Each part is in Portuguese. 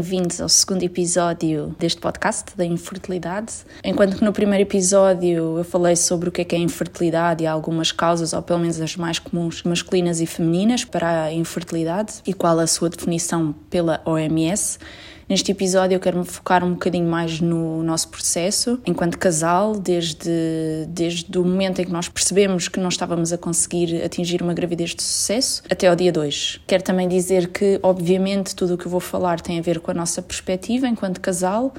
Bem-vindos ao segundo episódio deste podcast da infertilidade. Enquanto que no primeiro episódio eu falei sobre o que é que é infertilidade e algumas causas, ou pelo menos as mais comuns, masculinas e femininas para a infertilidade e qual a sua definição pela OMS. Neste episódio eu quero me focar um bocadinho mais no nosso processo enquanto casal, desde, desde o momento em que nós percebemos que não estávamos a conseguir atingir uma gravidez de sucesso até ao dia 2. Quero também dizer que, obviamente, tudo o que eu vou falar tem a ver com a nossa perspectiva enquanto casal,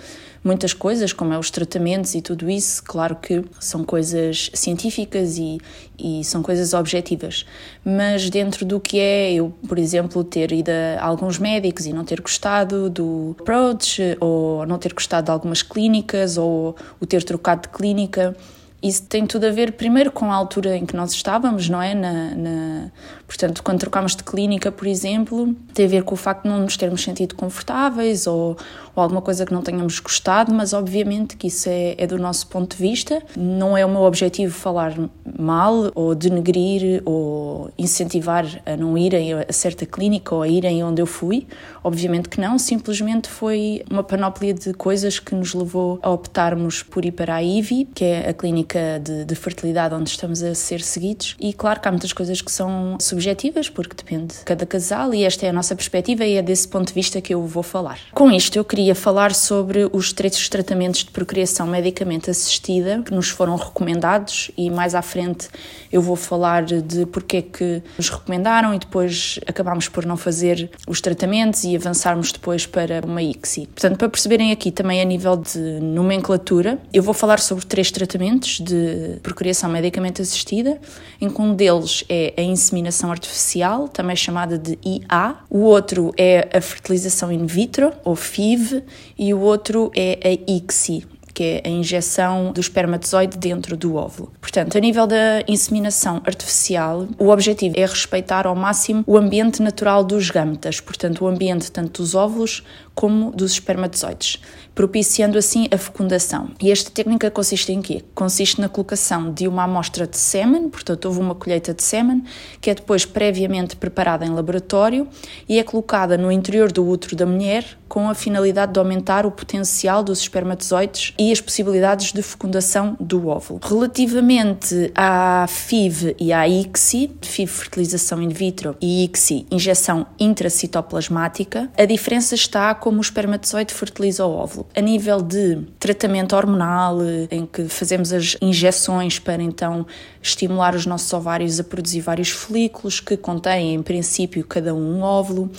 muitas coisas, como é os tratamentos e tudo isso, claro que são coisas científicas e, e são coisas objetivas, mas dentro do que é eu, por exemplo, ter ido a alguns médicos e não ter gostado do approach, ou não ter gostado de algumas clínicas, ou o ter trocado de clínica, isso tem tudo a ver, primeiro, com a altura em que nós estávamos, não é? Na, na, portanto, quando trocámos de clínica, por exemplo, tem a ver com o facto de não nos termos sentido confortáveis ou, ou alguma coisa que não tenhamos gostado, mas obviamente que isso é, é do nosso ponto de vista. Não é o meu objetivo falar mal ou denegrir ou incentivar a não irem a certa clínica ou a irem onde eu fui. Obviamente que não, simplesmente foi uma panóplia de coisas que nos levou a optarmos por ir para a IVI, que é a clínica de, de fertilidade onde estamos a ser seguidos. E claro que há muitas coisas que são subjetivas, porque depende de cada casal, e esta é a nossa perspectiva e é desse ponto de vista que eu vou falar. Com isto, eu queria falar sobre os três tratamentos de procriação medicamente assistida que nos foram recomendados e mais à frente eu vou falar de porque é que nos recomendaram e depois acabámos por não fazer os tratamentos e avançarmos depois para uma ICSI. Portanto, para perceberem aqui também a nível de nomenclatura, eu vou falar sobre três tratamentos de procriação medicamente assistida, em que um deles é a inseminação artificial, também chamada de IA, o outro é a fertilização in vitro, ou FIV, e o outro é a ICSI, que é a injeção do espermatozoide dentro do óvulo. Portanto, a nível da inseminação artificial, o objetivo é respeitar ao máximo o ambiente natural dos gâmetas, portanto, o ambiente tanto dos óvulos como dos espermatozoides, propiciando assim a fecundação. E esta técnica consiste em quê? Consiste na colocação de uma amostra de sêmen, portanto, houve uma colheita de sêmen, que é depois previamente preparada em laboratório e é colocada no interior do útero da mulher com a finalidade de aumentar o potencial dos espermatozoides e as possibilidades de fecundação do óvulo. Relativamente à FIV e à ICSI, FIV fertilização in vitro e ICSI injeção intracitoplasmática, a diferença está como o espermatozoide fertiliza o óvulo. A nível de tratamento hormonal, em que fazemos as injeções para então estimular os nossos ovários a produzir vários folículos que contêm em princípio cada um um óvulo,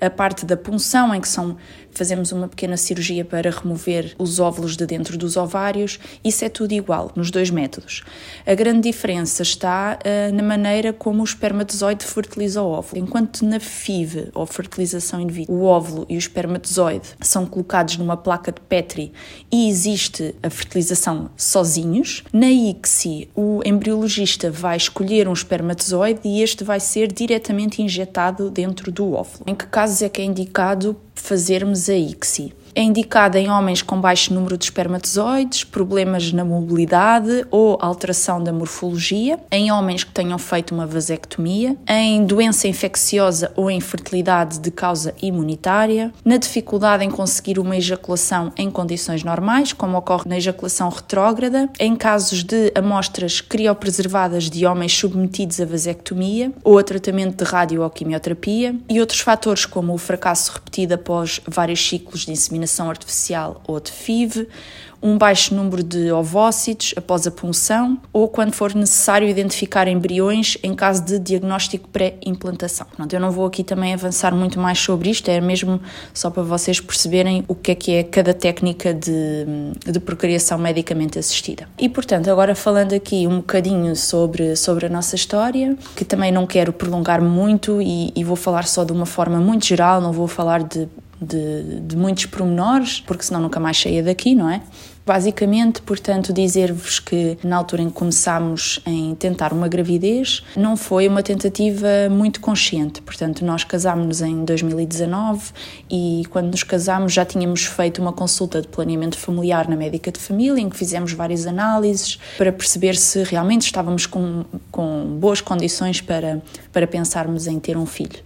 a parte da punção, em que são, fazemos uma pequena cirurgia para remover os óvulos de dentro dos ovários, isso é tudo igual nos dois métodos. A grande diferença está uh, na maneira como o espermatozoide fertiliza o óvulo. Enquanto na FIV, ou fertilização in vitro, o óvulo e o espermatozoide são colocados numa placa de Petri e existe a fertilização sozinhos, na ICSI o embriologista vai escolher um espermatozoide e este vai ser diretamente injetado dentro do óvulo. Em que caso casos é que é indicado fazermos a ICSI. É indicada em homens com baixo número de espermatozoides, problemas na mobilidade ou alteração da morfologia, em homens que tenham feito uma vasectomia, em doença infecciosa ou infertilidade de causa imunitária, na dificuldade em conseguir uma ejaculação em condições normais, como ocorre na ejaculação retrógrada, em casos de amostras criopreservadas de homens submetidos a vasectomia ou a tratamento de radio ou quimioterapia, e outros fatores como o fracasso repetido após vários ciclos de inseminação inseminação artificial ou de FIV, um baixo número de ovócitos após a punção ou quando for necessário identificar embriões em caso de diagnóstico pré-implantação. Eu não vou aqui também avançar muito mais sobre isto, é mesmo só para vocês perceberem o que é que é cada técnica de, de procriação medicamente assistida. E portanto, agora falando aqui um bocadinho sobre, sobre a nossa história, que também não quero prolongar muito e, e vou falar só de uma forma muito geral, não vou falar de de, de muitos pormenores, porque senão nunca mais saía daqui, não é? Basicamente, portanto, dizer-vos que na altura em que começámos em tentar uma gravidez, não foi uma tentativa muito consciente. Portanto, nós casámos-nos em 2019 e quando nos casámos já tínhamos feito uma consulta de planeamento familiar na médica de família, em que fizemos várias análises para perceber se realmente estávamos com, com boas condições para, para pensarmos em ter um filho.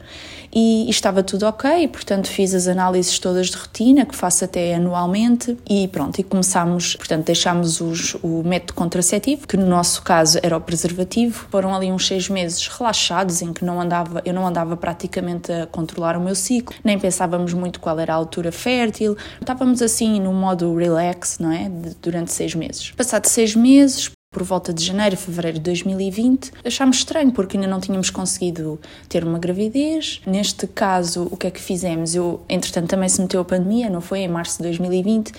E, estava tudo ok, portanto fiz as análises todas de rotina, que faço até anualmente, e pronto, e começámos, portanto deixámos os, o método contraceptivo, que no nosso caso era o preservativo, foram ali uns seis meses relaxados, em que não andava, eu não andava praticamente a controlar o meu ciclo, nem pensávamos muito qual era a altura fértil, estávamos assim no modo relax, não é, de, durante seis meses. Passado seis meses, por volta de janeiro, fevereiro de 2020, achámos estranho porque ainda não tínhamos conseguido ter uma gravidez. Neste caso, o que é que fizemos? Eu, entretanto, também se meteu a pandemia, não foi? Em março de 2020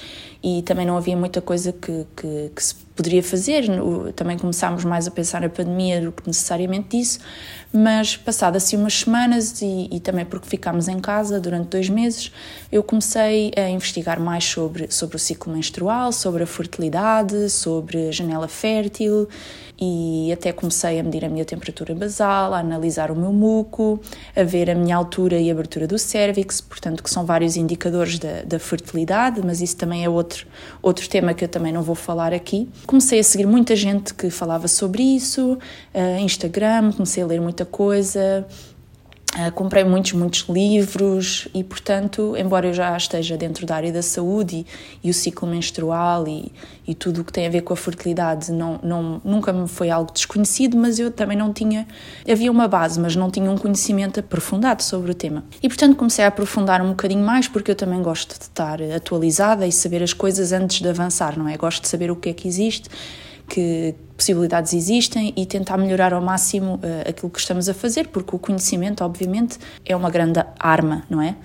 e também não havia muita coisa que, que, que se poderia fazer. Também começámos mais a pensar na pandemia do que necessariamente disso, mas passado assim umas semanas e, e, também porque ficámos em casa durante dois meses, eu comecei a investigar mais sobre, sobre o ciclo menstrual, sobre a fertilidade, sobre a janela fértil e até comecei a medir a minha temperatura basal, a analisar o meu muco, a ver a minha altura e abertura do cérvix, portanto que são vários indicadores da, da fertilidade, mas isso também é outro, outro tema que eu também não vou falar aqui. Comecei a seguir muita gente que falava sobre isso, uh, Instagram, comecei a ler muita coisa, Uh, comprei muitos, muitos livros e, portanto, embora eu já esteja dentro da área da saúde e, e o ciclo menstrual e, e, tudo o que tem a ver com a fertilidade não, não, nunca me foi algo desconhecido, mas eu também não tinha. Havia uma base, mas não tinha um conhecimento aprofundado sobre o tema. E, portanto, comecei a aprofundar um bocadinho mais porque eu também gosto de estar atualizada e saber as coisas antes de avançar, não é? Gosto de saber o que é que existe que possibilidades existem e tentar melhorar ao máximo uh, aquilo que estamos a fazer, porque o conhecimento, obviamente, é uma grande arma, não é?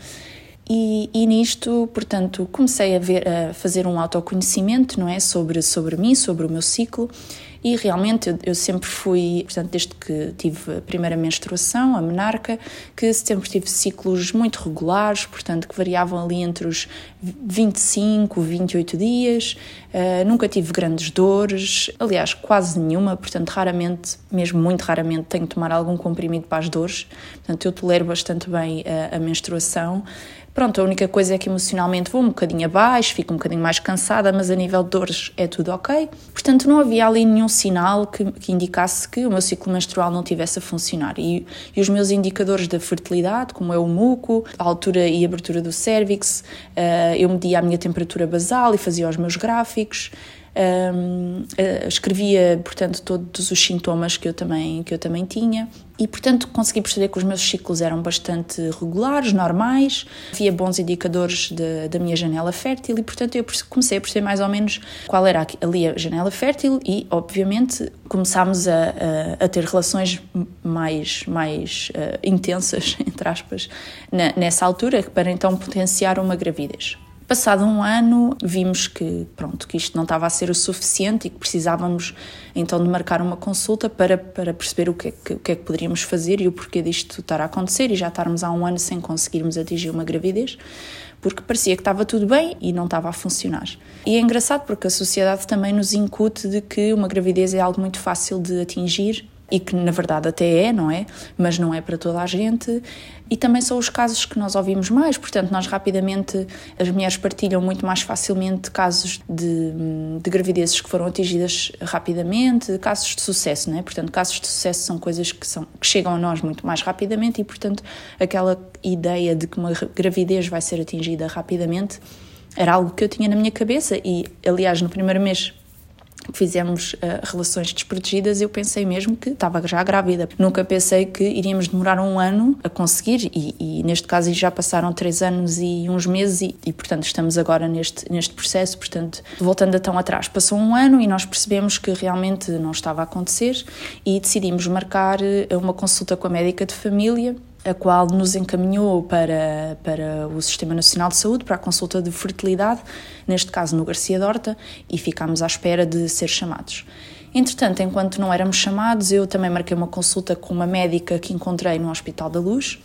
E, e, nisto, portanto, comecei a, ver, a fazer um autoconhecimento, não é? Sobre, sobre mim, sobre o meu ciclo e realmente eu, eu, sempre fui, portanto, desde que tive a primeira menstruação, a menarca, que sempre tive ciclos muito regulares, portanto, que variavam ali entre os 25, 28 dias, uh, nunca tive grandes dores, aliás, quase nenhuma, portanto, raramente, mesmo muito raramente, tenho que tomar algum comprimido para as dores, portanto, eu tolero bastante bem a, a menstruação. Pronto, a única coisa é que emocionalmente vou um bocadinho abaixo, fico um bocadinho mais cansada, mas a nível de dores é tudo ok. Portanto, não havia ali nenhum sinal que, que indicasse que o meu ciclo menstrual não tivesse a funcionar. E, e, os meus indicadores da fertilidade, como é o muco, a altura e abertura do cérvix, uh, eu media a minha temperatura basal e fazia os meus gráficos um, uh, escrevia, portanto, todos os sintomas que eu também, que eu também tinha e, portanto, consegui perceber que os meus ciclos eram bastante regulares, normais, havia bons indicadores de, da minha janela fértil e, portanto, eu comecei a perceber mais ou menos qual era ali a janela fértil e, obviamente, começámos a, a, a ter relações mais, mais uh, intensas, entre aspas, na, nessa altura, para então potenciar uma gravidez. Passado um ano, vimos que, pronto, que isto não estava a ser o suficiente e que precisávamos então de marcar uma consulta para, para perceber o que, é que, o que é que poderíamos fazer e o porquê disto estar a acontecer e já estarmos há um ano sem conseguirmos atingir uma gravidez, porque parecia que estava tudo bem e não estava a funcionar. E é engraçado porque a sociedade também nos incute de que uma gravidez é algo muito fácil de atingir e que na verdade até é, não é? Mas não é para toda a gente. E também são os casos que nós ouvimos mais, portanto, nós rapidamente, as mulheres partilham muito mais facilmente casos de, de gravidezes que foram atingidas rapidamente, casos de sucesso, não é? Portanto, casos de sucesso são coisas que, são, que chegam a nós muito mais rapidamente e, portanto, aquela ideia de que uma gravidez vai ser atingida rapidamente era algo que eu tinha na minha cabeça e, aliás, no primeiro mês fizemos uh, relações desprotegidas, eu pensei mesmo que estava já grávida. Nunca pensei que iríamos demorar um ano a conseguir, e, e neste caso já passaram três anos e uns meses, e, e, portanto estamos agora neste, neste processo. Portanto, voltando a tão atrás, passou um ano e nós percebemos que realmente não estava a acontecer e decidimos marcar eh, uma consulta com a médica de família a qual nos encaminhou para, para o Sistema Nacional de Saúde, para a consulta de fertilidade, neste caso no Garcia Dorta, e ficámos à espera de ser chamados. Entretanto, enquanto não éramos chamados, eu também marquei uma consulta com uma médica que encontrei no Hospital da Luz,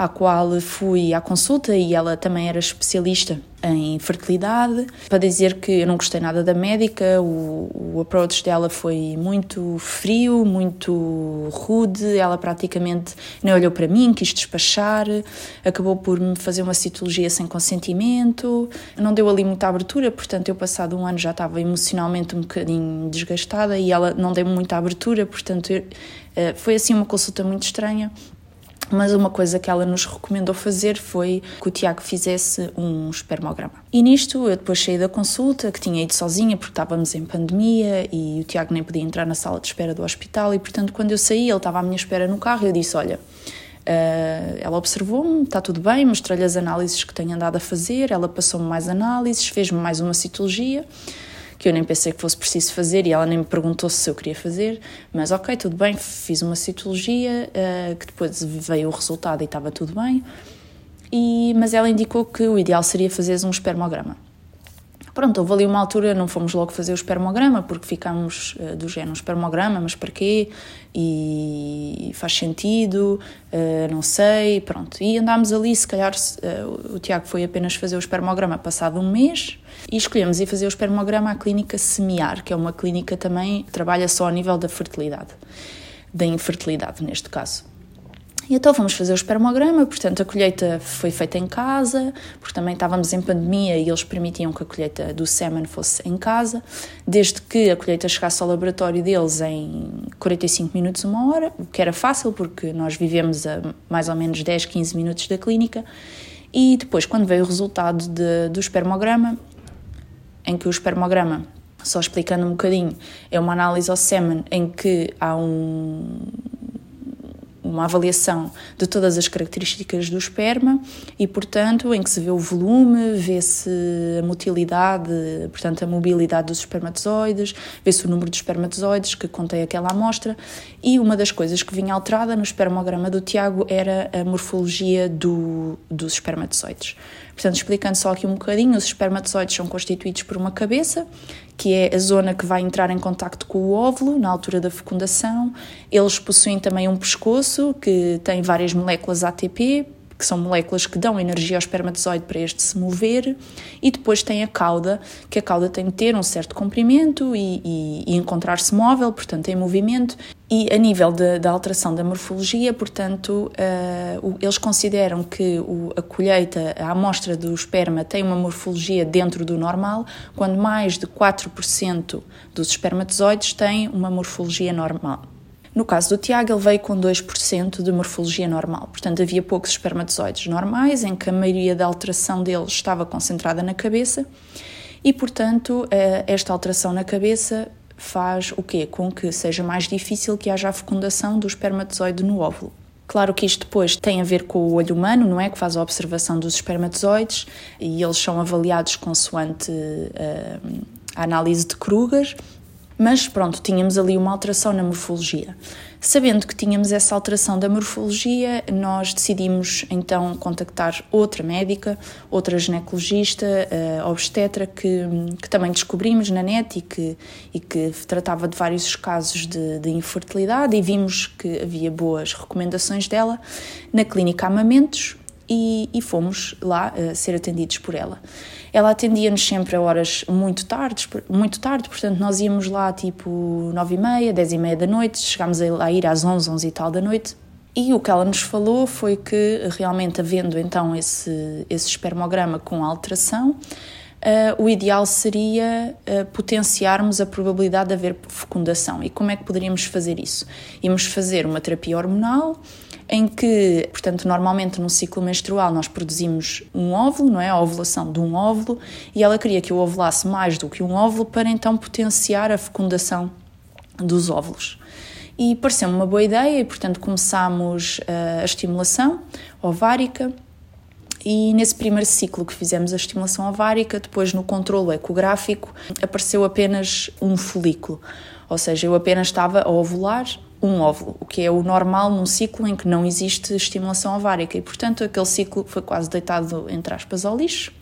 à qual fui à consulta e ela também era especialista em fertilidade, para dizer que eu não gostei nada da médica, o, o approach dela foi muito frio, muito rude, ela praticamente nem olhou para mim, quis despachar, acabou por me fazer uma citologia sem consentimento, não deu ali muita abertura, portanto eu passado um ano já estava emocionalmente um bocadinho desgastada e ela não deu muita abertura, portanto eu, eh, foi assim uma consulta muito estranha mas uma coisa que ela nos recomendou fazer foi que o Tiago fizesse um espermograma. E nisto eu depois saí da consulta, que tinha ido sozinha porque estávamos em pandemia e o Tiago nem podia entrar na sala de espera do hospital e portanto quando eu saí ele estava à minha espera no carro e eu disse, olha, Uh, ela observou-me, está tudo bem, mostrei-lhe as análises que tenho andado a fazer, ela passou-me mais análises, fez-me mais uma citologia, que eu nem pensei que fosse preciso fazer e ela nem me perguntou se eu queria fazer, mas ok, tudo bem, fiz uma citologia, uh, que depois veio o resultado e estava tudo bem, e, mas ela indicou que o ideal seria fazer um espermograma. Pronto, houve ali uma altura, não fomos logo fazer o espermograma, porque ficámos uh, do género, espermograma, mas para quê? E faz sentido, uh, não sei, pronto. E andámos ali, se calhar uh, o Tiago foi apenas fazer o espermograma passado um mês e escolhemos ir fazer o espermograma à clínica Semiar, que é uma clínica também que trabalha só a nível da fertilidade, da infertilidade neste caso. E então fomos fazer o espermograma, portanto a colheita foi feita em casa, porque também estávamos em pandemia e eles permitiam que a colheita do sêmen fosse em casa, desde que a colheita chegasse ao laboratório deles em 45 minutos, uma hora, o que era fácil porque nós vivemos a mais ou menos 10, 15 minutos da clínica. E depois, quando veio o resultado de, do espermograma, em que o espermograma só explicando um bocadinho, é uma análise ao sêmen em que há um, uma avaliação de todas as características do esperma e, portanto, em que se vê o volume, vê-se a motilidade, portanto, a mobilidade dos espermatozoides, vê-se o número de espermatozoides que contém aquela amostra e uma das coisas que vinha alterada no espermograma do Tiago era a morfologia do, dos espermatozoides. Portanto, explicando só aqui um bocadinho, os espermatozoides são constituídos por uma cabeça, que é a zona que vai entrar em contacto com o óvulo na altura da fecundação. Eles possuem também um pescoço que tem várias moléculas ATP, que são moléculas que dão energia ao espermatozoide para este se mover, e depois tem a cauda, que a cauda tem de ter um certo comprimento e, e, e encontrar-se móvel, portanto em movimento, e a nível da alteração da morfologia, portanto, uh, eles consideram que o, a colheita, a amostra do esperma tem uma morfologia dentro do normal, quando mais de 4% dos espermatozoides têm uma morfologia normal. No caso do Tiago, ele veio com 2% de morfologia normal, portanto havia poucos espermatozoides normais, em que a maioria da alteração deles estava concentrada na cabeça, e portanto eh, esta alteração na cabeça faz o quê? Com que seja mais difícil que haja a fecundação do espermatozoide no óvulo. Claro que isto depois tem a ver com o olho humano, não é? Que faz a observação dos espermatozoides e eles são avaliados consoante uh, a análise de Kruger, mas pronto, tínhamos ali uma alteração na morfologia. Sabendo que tínhamos essa alteração da morfologia, nós decidimos então contactar outra médica, outra ginecologista, uh, obstetra, que, que também descobrimos na net e que, e que tratava de vários casos de, de infertilidade e vimos que havia boas recomendações dela na clínica Amamentos e, e fomos lá uh, ser atendidos por ela. Ela atendia-nos sempre a horas muito tarde, muito tarde, portanto nós íamos lá tipo nove e meia, dez e meia da noite, chegámos a ir às onze, onze e tal da noite. E o que ela nos falou foi que realmente havendo então esse, esse espermograma com alteração, Uh, o ideal seria uh, potenciarmos a probabilidade de haver fecundação. E como é que poderíamos fazer isso? Íamos fazer uma terapia hormonal em que, portanto, normalmente no ciclo menstrual nós produzimos um óvulo, não é? A ovulação de um óvulo, e ela queria que eu ovulasse mais do que um óvulo para então potenciar a fecundação dos óvulos. E pareceu-me uma boa ideia, e portanto começámos uh, a estimulação ovárica. E nesse primeiro ciclo que fizemos a estimulação ovárica, depois no controlo ecográfico, apareceu apenas um folículo. Ou seja, eu apenas estava a ovular um óvulo, o que é o normal num ciclo em que não existe estimulação ovárica e, portanto, aquele ciclo foi quase deitado, entre aspas, ao lixo.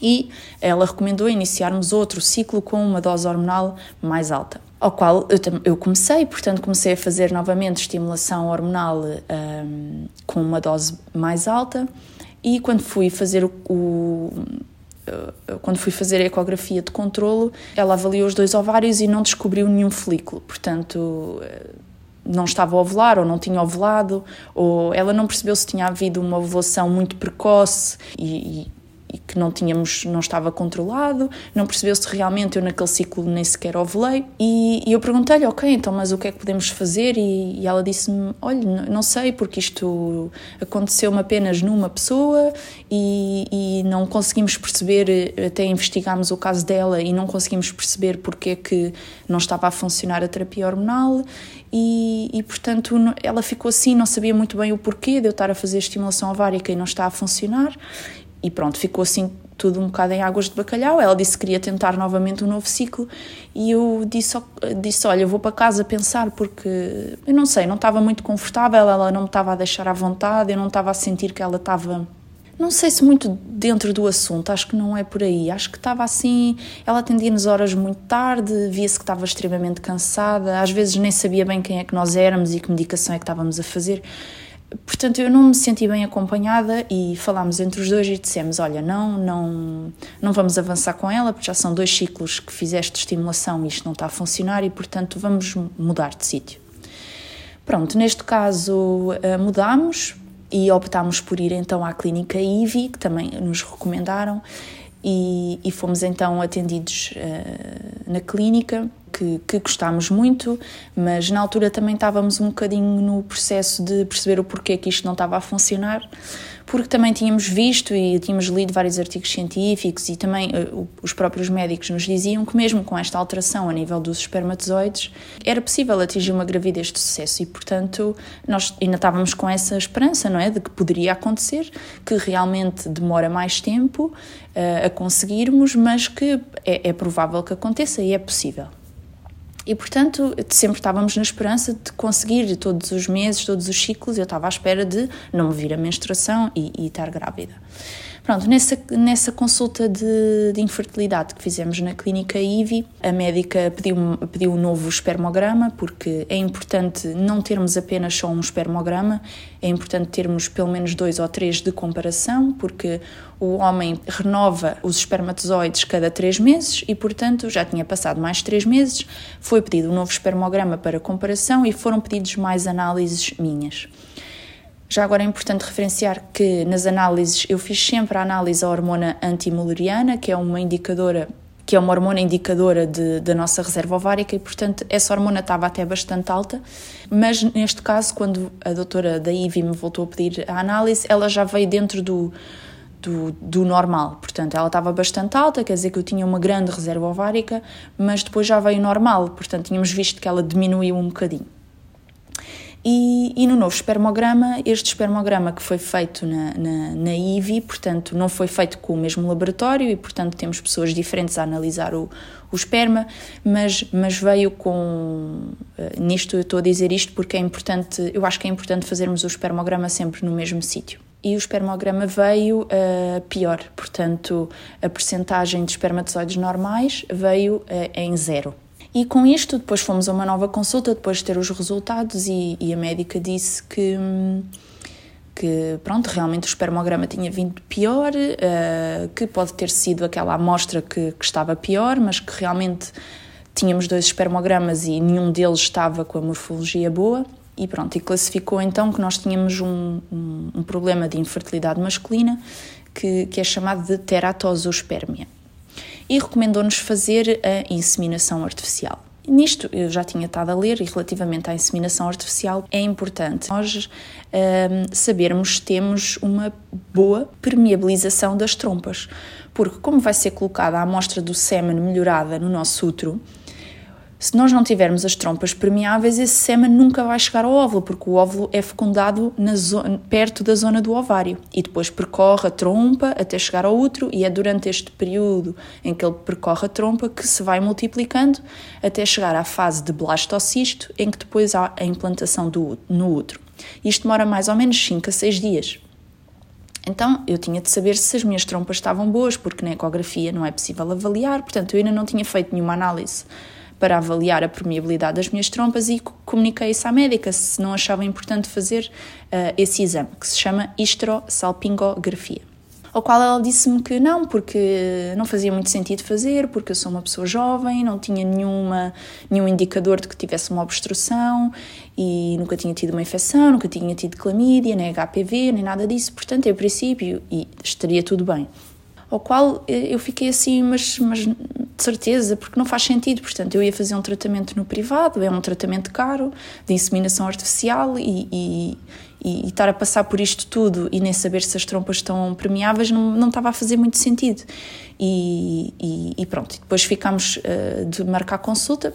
E ela recomendou iniciarmos outro ciclo com uma dose hormonal mais alta. Ao qual eu, eu comecei, portanto, comecei a fazer novamente estimulação hormonal um, com uma dose mais alta. E quando fui fazer o, o quando fui fazer a ecografia de controlo, ela avaliou os dois ovários e não descobriu nenhum folículo. Portanto, não estava a ovular ou não tinha ovulado, ou ela não percebeu se tinha havido uma ovulação muito precoce e, e, e que não tínhamos, não estava controlado, não percebeu se realmente eu naquele ciclo nem sequer ovulei. E, e eu perguntei-lhe, ok, então, mas o que é que podemos fazer? E, e ela disse-me, olha, não sei, porque isto aconteceu-me apenas numa pessoa e, e não conseguimos perceber, até investigámos o caso dela e não conseguimos perceber porque é que não estava a funcionar a terapia hormonal e, e, portanto ela ficou assim, não sabia muito bem o porquê de eu estar a fazer estimulação ovárica e não está a funcionar e pronto, ficou assim tudo um bocado em águas de bacalhau. Ela disse que queria tentar novamente um novo ciclo e eu disse, disse olha, vou para casa pensar porque eu não sei, não estava muito confortável, ela não me estava a deixar à vontade, eu não estava a sentir que ela estava não sei se muito dentro do assunto, acho que não é por aí. Acho que estava assim. Ela atendia-nos horas muito tarde, via-se que estava extremamente cansada, às vezes nem sabia bem quem é que nós éramos e que medicação é que estávamos a fazer. Portanto, eu não me senti bem acompanhada e falámos entre os dois e dissemos: Olha, não, não, não vamos avançar com ela, porque já são dois ciclos que fizeste estimulação e isto não está a funcionar e, portanto, vamos mudar de sítio. Pronto, neste caso eh, mudámos, e optámos por ir então à clínica IVI, que também nos recomendaram, e, e fomos então atendidos uh, na clínica, que, que gostámos muito, mas na altura também estávamos um bocadinho no processo de perceber o porquê que isto não estava a funcionar, porque também tínhamos visto e tínhamos lido vários artigos científicos e também uh, os próprios médicos nos diziam que mesmo com esta alteração a nível dos espermatozoides era possível atingir uma gravidez de sucesso e portanto nós ainda estávamos com essa esperança, não é, de que poderia acontecer, que realmente demora mais tempo uh, a conseguirmos, mas que é, é provável que aconteça e é possível. E, portanto, sempre estávamos na esperança de conseguir todos os meses, todos os ciclos, eu estava à espera de não me vir a menstruação e, e estar grávida. Pronto, nessa, nessa consulta de, de, infertilidade que fizemos na clínica IVI, a médica pediu, pediu um novo espermograma, porque é importante não termos apenas só um espermograma, é importante termos pelo menos dois ou três de comparação, porque o homem renova os espermatozoides cada três meses e, portanto, já tinha passado mais três meses, foi pedido um novo espermograma para comparação e foram pedidos mais análises minhas. Já agora é importante referenciar que nas análises eu fiz sempre a análise à hormona antimuleriana, que é uma indicadora que é uma hormona indicadora de, da nossa reserva ovárica e, portanto, essa hormona estava até bastante alta, mas neste caso, quando a doutora da IVI me voltou a pedir a análise, ela já veio dentro do, do, do, normal, portanto, ela estava bastante alta, quer dizer que eu tinha uma grande reserva ovárica, mas depois já veio normal, portanto, tínhamos visto que ela diminuiu um bocadinho. E, e, no novo espermograma, este espermograma que foi feito na, na, na, IVI, portanto, não foi feito com o mesmo laboratório e, portanto, temos pessoas diferentes a analisar o, o esperma, mas, mas veio com. Uh, nisto eu estou a dizer isto porque é importante, eu acho que é importante fazermos o espermograma sempre no mesmo sítio. E o espermograma veio uh, pior, portanto, a percentagem de espermatozoides normais veio uh, em zero. E com isto, depois fomos a uma nova consulta, depois de ter os resultados, e, e a médica disse que, que, pronto, realmente o espermograma tinha vindo pior, uh, que pode ter sido aquela amostra que, que estava pior, mas que realmente tínhamos dois espermogramas e nenhum deles estava com a morfologia boa. E pronto, e classificou então que nós tínhamos um, um, um problema de infertilidade masculina que, que é chamado de teratosospermia e recomendou-nos fazer a inseminação artificial. Nisto eu já tinha estado a ler e relativamente à inseminação artificial é importante nós um, sabermos se temos uma boa permeabilização das trompas, porque como vai ser colocada a amostra do sêmen melhorada no nosso útero, se nós não tivermos as trompas permeáveis, esse sêmen nunca vai chegar ao óvulo, porque o óvulo é fecundado perto da zona do ovário e depois percorre a trompa até chegar ao útero, e é durante este período em que ele percorre a trompa que se vai multiplicando até chegar à fase de blastocisto, em que depois há a implantação do, no útero. Isto demora mais ou menos 5 a 6 dias. Então eu tinha de saber se as minhas trompas estavam boas, porque na ecografia não é possível avaliar, portanto eu ainda não tinha feito nenhuma análise para avaliar a permeabilidade das minhas trompas e comuniquei isso à médica se não achava importante fazer uh, esse exame, que se chama histosalpingografia. Ao qual ela disse-me que não, porque não fazia muito sentido fazer, porque eu sou uma pessoa jovem, não tinha nenhuma, nenhum indicador de que tivesse uma obstrução e nunca tinha tido uma infecção, nunca tinha tido clamídia, nem HPV, nem nada disso, portanto, em princípio, estaria tudo bem. Ao qual eu fiquei assim, mas, mas de certeza, porque não faz sentido. Portanto, eu ia fazer um tratamento no privado, é um tratamento caro, de inseminação artificial, e, e, e, e estar a passar por isto tudo e nem saber se as trompas estão permeáveis não, não estava a fazer muito sentido. E, e, e pronto, depois ficámos uh, de marcar consulta,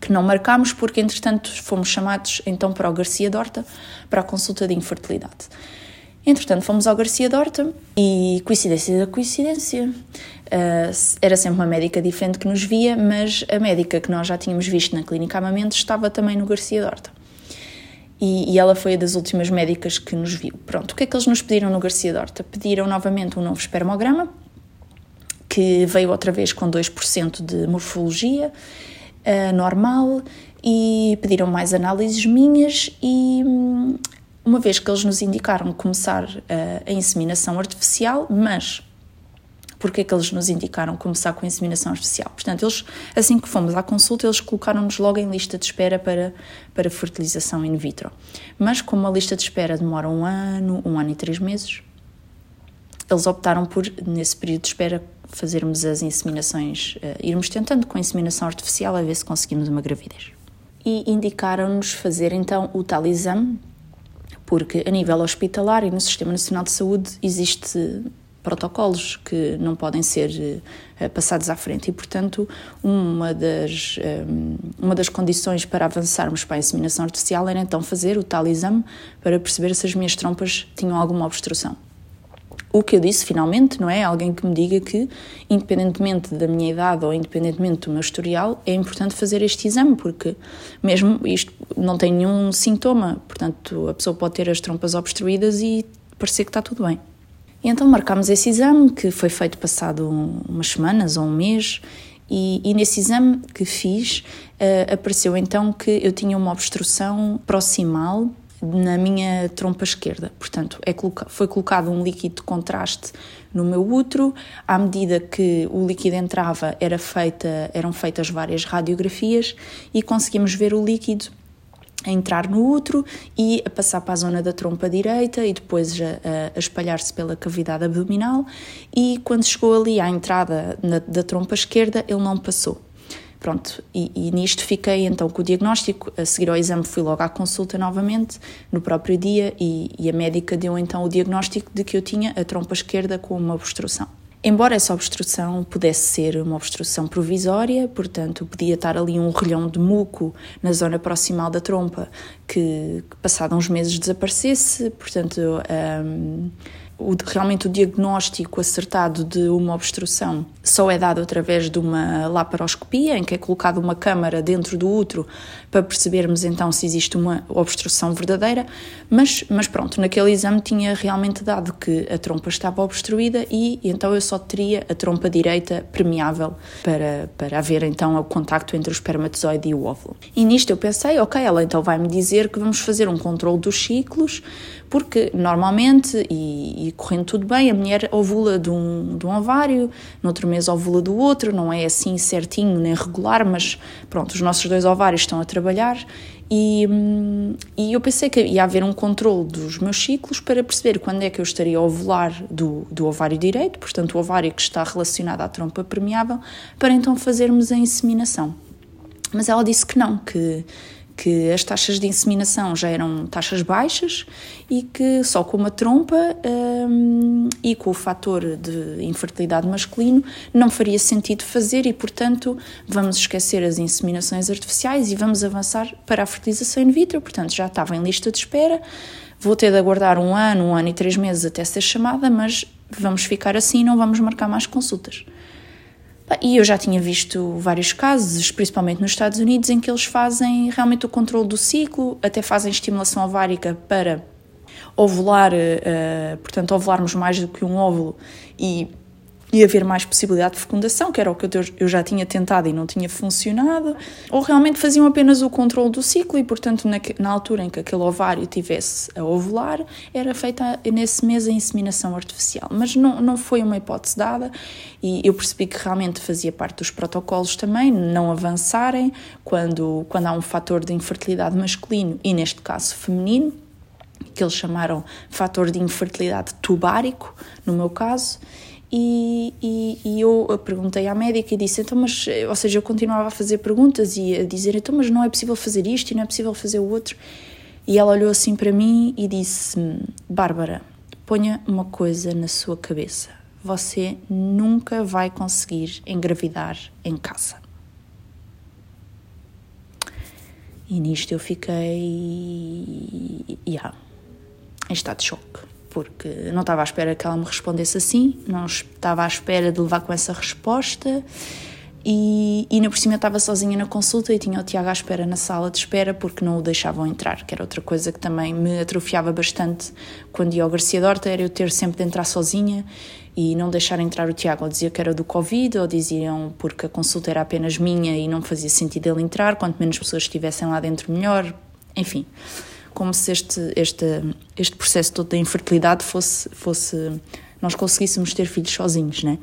que não marcámos porque entretanto fomos chamados então para o Garcia Dorta para a consulta de infertilidade. Entretanto, fomos ao Garcia Dorta e, coincidência da coincidência, uh, era sempre uma médica diferente que nos via, mas a médica que nós já tínhamos visto na clínica Amamento estava também no Garcia Dorta. E, e, ela foi a das últimas médicas que nos viu. Pronto, o que é que eles nos pediram no Garcia Dorta? Pediram novamente um novo espermograma, que veio outra vez com 2% de morfologia uh, normal, e pediram mais análises minhas e hum, uma vez que eles nos indicaram começar a, a inseminação artificial, mas porque é que eles nos indicaram começar com a inseminação artificial? Portanto, eles, assim que fomos à consulta, eles colocaram-nos logo em lista de espera para, para fertilização in vitro. Mas como a lista de espera demora um ano, um ano e três meses, eles optaram por, nesse período de espera, fazermos as inseminações, uh, irmos tentando com a inseminação artificial a ver se conseguimos uma gravidez. E indicaram-nos fazer então o tal exame porque a nível hospitalar e no Sistema Nacional de Saúde existe protocolos que não podem ser uh, passados à frente. E, portanto, uma das, um, eh, uma das condições para avançarmos para a inseminação artificial era então fazer o tal exame para perceber se as minhas trompas tinham alguma obstrução o que eu disse finalmente, não é? Alguém que me diga que, independentemente da minha idade ou independentemente do meu historial, é importante fazer este exame, porque mesmo isto não tem nenhum sintoma, portanto, a pessoa pode ter as trompas obstruídas e parecer que está tudo bem. E então marcámos esse exame, que foi feito passado umas semanas ou um mês, e, e nesse exame que fiz, uh, apareceu então que eu tinha uma obstrução proximal na minha trompa esquerda. Portanto, é foi colocado um líquido de contraste no meu útero. À medida que o líquido entrava, era feita, eram feitas várias radiografias e conseguimos ver o líquido a entrar no útero e a passar para a zona da trompa direita e depois a, a espalhar-se pela cavidade abdominal. E quando chegou ali à entrada na, da trompa esquerda, ele não passou. Pronto, e, e, nisto fiquei então com o diagnóstico. A seguir ao exame, fui logo à consulta novamente, no próprio dia, e, e a médica deu então o diagnóstico de que eu tinha a trompa esquerda com uma obstrução. Embora essa obstrução pudesse ser uma obstrução provisória, portanto, podia estar ali um relhão de muco na zona proximal da trompa que, passado uns meses, desaparecesse, portanto. Um, o, realmente o diagnóstico acertado de uma obstrução só é dado através de uma laparoscopia, em que é colocada uma câmara dentro do útero para percebermos então se existe uma obstrução verdadeira, mas, mas pronto, naquele exame tinha realmente dado que a trompa estava obstruída e, então eu só teria a trompa direita permeável para, para haver então o contacto entre o espermatozoide e o óvulo. E nisto eu pensei, ok, ela então vai-me dizer que vamos fazer um controle dos ciclos, porque normalmente, e, e, correndo tudo bem, a mulher ovula de um, de um ovário, no outro mês ovula do outro, não é assim certinho nem regular, mas pronto, os nossos dois ovários estão a trabalhar e, e eu pensei que ia haver um controle dos meus ciclos para perceber quando é que eu estaria a ovular do, do ovário direito, portanto o ovário que está relacionado à trompa permeável, para então fazermos a inseminação. Mas ela disse que não, que que as taxas de inseminação já eram taxas baixas e que só com uma trompa um, e com o fator de infertilidade masculino não faria sentido fazer e, portanto, vamos esquecer as inseminações artificiais e vamos avançar para a fertilização in vitro. Portanto, já estava em lista de espera, vou ter de aguardar um ano, um ano e três meses até ser chamada, mas vamos ficar assim não vamos marcar mais consultas. E eu já tinha visto vários casos, principalmente nos Estados Unidos, em que eles fazem realmente o controle do ciclo, até fazem estimulação ovárica para ovular, uh, portanto, ovularmos mais do que um óvulo e e haver mais possibilidade de fecundação, que era o que eu já tinha tentado e não tinha funcionado, ou realmente faziam apenas o controle do ciclo e, portanto, na, na altura em que aquele ovário tivesse a ovular, era feita nesse mês a inseminação artificial. Mas não, não foi uma hipótese dada e eu percebi que realmente fazia parte dos protocolos também não avançarem quando, quando há um fator de infertilidade masculino e, neste caso, feminino que eles chamaram fator de infertilidade tubárico, no meu caso, e, e, e, eu perguntei à médica e disse, então, mas, ou seja, eu continuava a fazer perguntas e a dizer, então, mas não é possível fazer isto e não é possível fazer o outro. E ela olhou assim para mim e disse, Bárbara, ponha uma coisa na sua cabeça, você nunca vai conseguir engravidar em casa. E nisto eu fiquei, yeah, em estado de choque porque não estava à espera que ela me respondesse assim, não estava à espera de levar com essa resposta. E, e na por cima eu estava sozinha na consulta e tinha o Tiago à espera na sala de espera porque não o deixavam entrar, que era outra coisa que também me atrofiava bastante quando ia ao Garcia Dorta, era eu ter sempre de entrar sozinha e não deixar entrar o Tiago. Ou dizia que era do Covid, ou diziam porque a consulta era apenas minha e não fazia sentido ele entrar, quanto menos pessoas estivessem lá dentro, melhor. Enfim, como se este, este, este processo todo da infertilidade fosse, fosse nós conseguíssemos ter filhos sozinhos, né?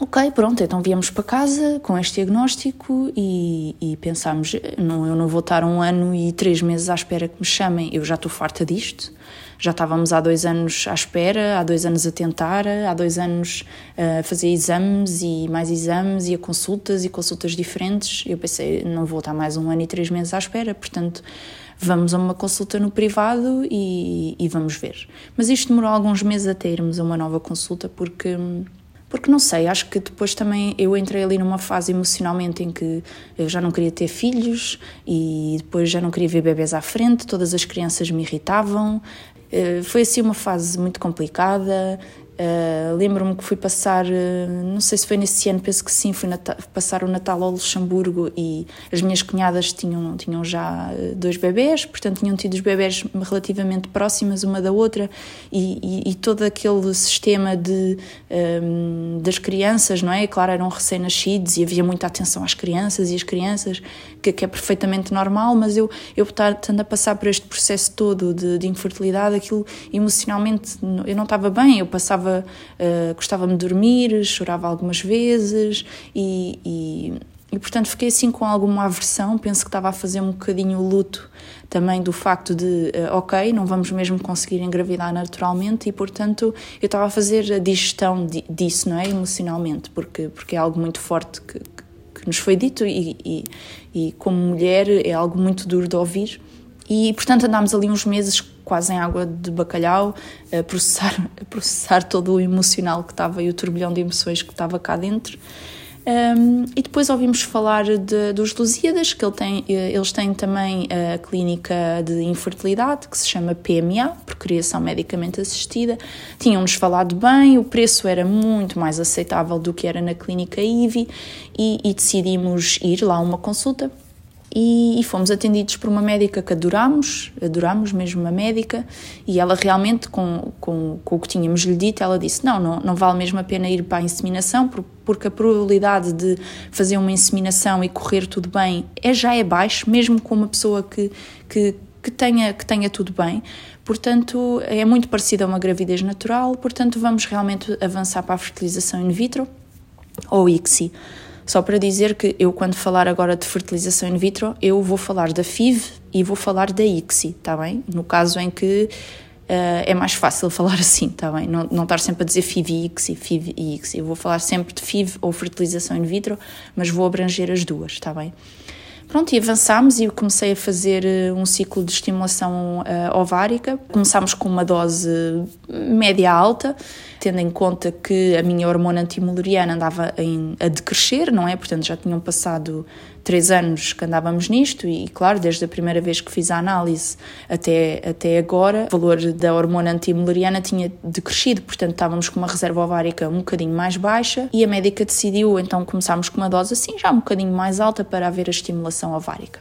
Ok, pronto, então viemos para casa com este diagnóstico e, e pensámos, não, eu não vou estar um ano e três meses à espera que me chamem, eu já estou farta disto, já estávamos há dois anos à espera, há dois anos a tentar, há dois anos a fazer exames e mais exames e a consultas e consultas diferentes, eu pensei, não vou estar mais um ano e três meses à espera, portanto vamos a uma consulta no privado e, e vamos ver. Mas isto demorou alguns meses até irmos a uma nova consulta porque porque não sei, acho que depois também eu entrei ali numa fase emocionalmente em que eu já não queria ter filhos e depois já não queria ver bebês à frente, todas as crianças me irritavam. Eh, foi assim uma fase muito complicada. Uh, Lembro-me que fui passar, uh, não sei se foi nesse ano, penso que sim, fui passar o Natal ao Luxemburgo e as minhas cunhadas tinham, tinham já uh, dois bebés, portanto tinham tido os bebés relativamente próximas uma da outra e, e, e todo aquele sistema de, um, das crianças, não é? Claro, eram recém-nascidos e havia muita atenção às crianças e as crianças, que, que é perfeitamente normal, mas eu, eu estando a passar por este processo todo de, de infertilidade, aquilo emocionalmente, eu não estava bem, eu passava uh, gostava-me de dormir, chorava algumas vezes e, e, e, portanto fiquei assim com alguma aversão, penso que estava a fazer um bocadinho o luto também do facto de, uh, ok, não vamos mesmo conseguir engravidar naturalmente e portanto eu estava a fazer a digestão disso, não é, emocionalmente, porque, porque é algo muito forte que, que nos foi dito e, e, e como mulher é algo muito duro de ouvir e portanto andámos ali uns meses quase em água de bacalhau, a processar, a processar todo o emocional que estava e o turbilhão de emoções que estava cá dentro. Um, e depois ouvimos falar de, dos Lusíadas, que ele tem, eles têm também a clínica de infertilidade, que se chama PMA, Procriação Medicamente Assistida. Tinham-nos falado bem, o preço era muito mais aceitável do que era na clínica IVI e, e decidimos ir lá a uma consulta e, e, fomos atendidos por uma médica que adorámos, adorámos mesmo uma médica, e ela realmente, com, com, com o que tínhamos lhe dito, ela disse: não, não, não vale mesmo a pena ir para a inseminação, porque a probabilidade de fazer uma inseminação e correr tudo bem é, já é baixo, mesmo com uma pessoa que, que, que, tenha, que tenha tudo bem. Portanto, é muito parecida a uma gravidez natural, portanto, vamos realmente avançar para a fertilização in vitro ou ICSI. Só para dizer que eu, quando falar agora de fertilização in vitro, eu vou falar da FIV e vou falar da ICSI, está bem? No caso em que uh, é mais fácil falar assim, está bem? Não, não estar sempre a dizer FIV e ICSI, FIV e ICSI. Eu vou falar sempre de FIV ou fertilização in vitro, mas vou abranger as duas, está bem? Pronto, e avançámos e eu comecei a fazer eh, um ciclo de estimulação uh, ovárica. Começámos com uma dose média-alta, tendo em conta que a minha hormona antimuleriana andava em, a decrescer, não é? Portanto, já tinham passado três anos que andávamos nisto e, claro, desde a primeira vez que fiz a análise até, até agora, o valor da hormona antimuleriana tinha decrescido, portanto estávamos com uma reserva ovárica um bocadinho mais baixa e a médica decidiu, então começámos com uma dose assim já um bocadinho mais alta para haver a estimulação ovárica.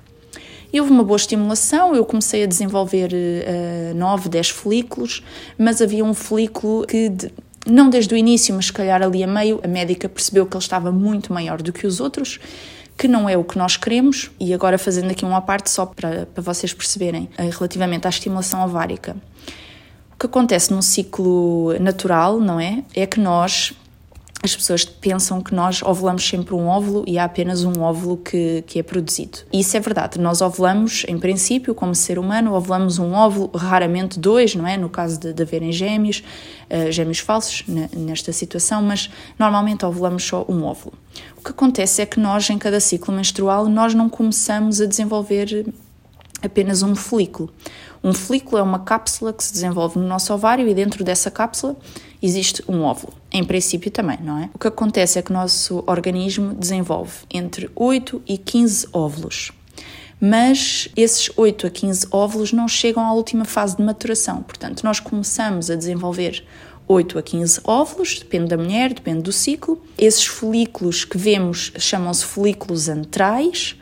E houve uma boa estimulação, eu comecei a desenvolver uh, 9, 10 folículos, mas havia um folículo que de, não desde o início, mas se calhar ali a meio, a médica percebeu que ele estava muito maior do que os outros que não é o que nós queremos, e agora fazendo aqui uma parte só para, para vocês perceberem, eh, relativamente à estimulação ovárica. O que acontece num ciclo natural, não é? É que nós as pessoas pensam que nós ovulamos sempre um óvulo e há apenas um óvulo que, que é produzido. Isso é verdade. Nós ovulamos, em princípio, como ser humano, ovulamos um óvulo, raramente dois, não é? No caso de, de haverem gêmeos, uh, gêmeos falsos nesta situação, mas normalmente ovulamos só um óvulo. O que acontece é que nós, em cada ciclo menstrual, nós não começamos a desenvolver apenas um folículo. Um folículo é uma cápsula que se desenvolve no nosso ovário e dentro dessa cápsula existe um óvulo. Em princípio também, não é? O que acontece é que o nosso organismo desenvolve entre 8 e 15 óvulos. Mas esses 8 a 15 óvulos não chegam à última fase de maturação. Portanto, nós começamos a desenvolver 8 a 15 óvulos, depende da mulher, depende do ciclo. Esses folículos que vemos chamam-se folículos antrais